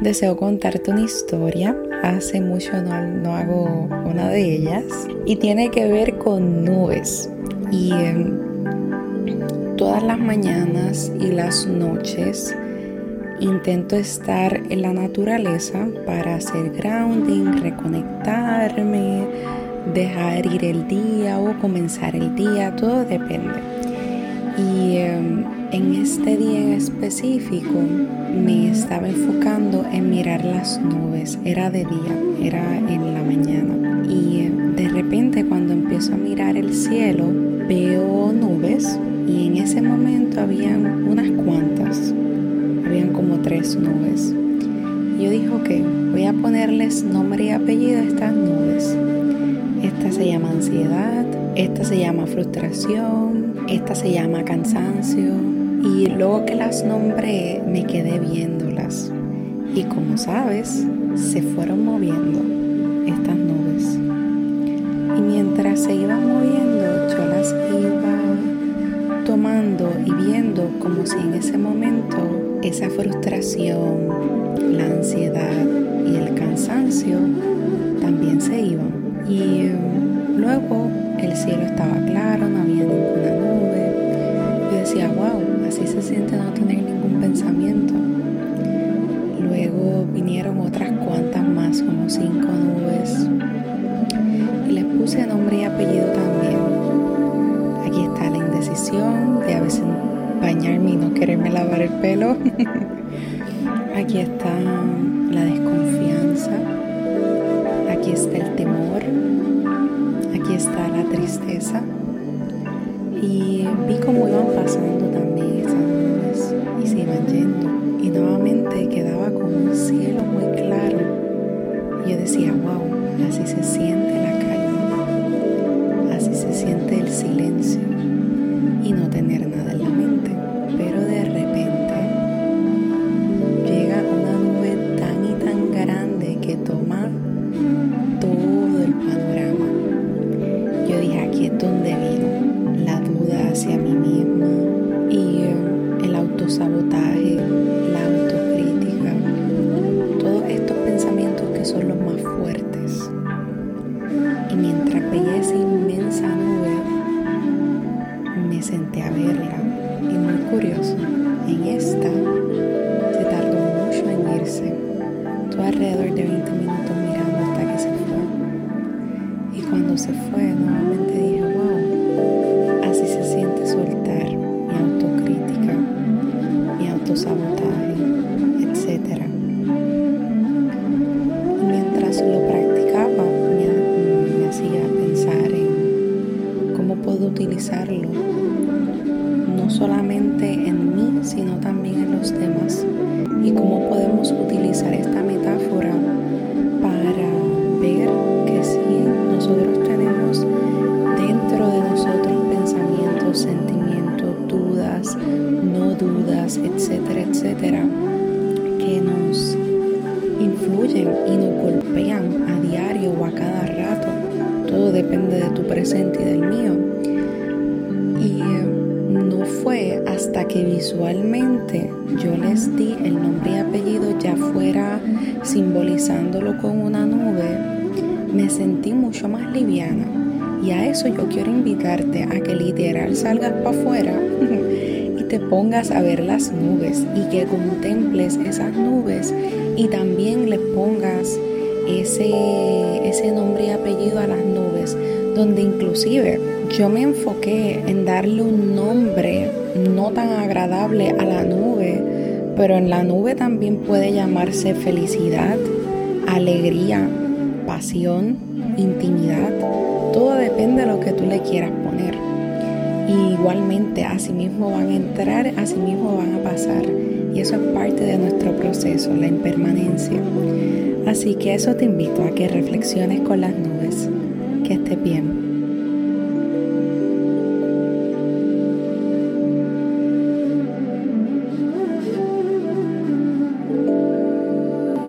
deseo contarte una historia. Hace mucho no, hago una de ellas y tiene que ver con nubes. Y em, todas las mañanas y las noches intento estar en la naturaleza para hacer grounding, reconectarme, dejar ir el día o comenzar el día, todo depende. Y em, en este día en específico me estaba enfocando en mirar las nubes. Era de día, era en la mañana. Y eh, de repente cuando empiezo a mirar el cielo, veo nubes y en ese momento habían unas cuantas. Habían como tres nubes. Yo dije, ok, voy a ponerles nombre y apellido a estas nubes. Esta se llama ansiedad, esta se llama frustración, esta se llama cansancio, y luego que las nombré, me quedé viéndolas. Y como sabes, se fueron moviendo estas nubes. Y mientras se iban moviendo, yo las iba tomando y viendo como si en ese momento esa frustración, la ansiedad y el cansancio también se iban. Y um, luego el cielo estaba claro, no había ninguna nube. Yo decía, wow, así se siente no tener ningún pensamiento. Luego vinieron otras cuantas más, como cinco nubes. Y les puse nombre y apellido también. Aquí está la indecisión de a veces bañarme y no quererme lavar el pelo. Aquí está la desconfianza. Aquí está el temor. Aquí está la tristeza. Son los más fuertes. Y mientras veía esa inmensa nube, me senté a verla y muy curioso, en esta se tardó mucho en irse, todo alrededor de 20 minutos mirando hasta que se fue. Y cuando se fue, nuevamente utilizarlo, no solamente en mí, sino también en los demás, y cómo podemos utilizar esta metáfora para ver que si nosotros tenemos dentro de nosotros pensamientos, sentimientos, dudas, no dudas, etcétera, etcétera, que nos influyen y nos golpean a diario o a cada rato. Todo depende de tu presente y del mío. Hasta que visualmente yo les di el nombre y apellido, ya fuera simbolizándolo con una nube, me sentí mucho más liviana. Y a eso yo quiero invitarte a que literal salgas para afuera te pongas a ver las nubes y que contemples esas nubes y también le pongas ese, ese nombre y apellido a las nubes, donde inclusive yo me enfoqué en darle un nombre no tan agradable a la nube, pero en la nube también puede llamarse felicidad, alegría, pasión, intimidad. Todo depende de lo que tú le quieras poner. Y igualmente, así mismo van a entrar, así mismo van a pasar. Y eso es parte de nuestro proceso, la impermanencia. Así que eso te invito a que reflexiones con las nubes. Que estés bien.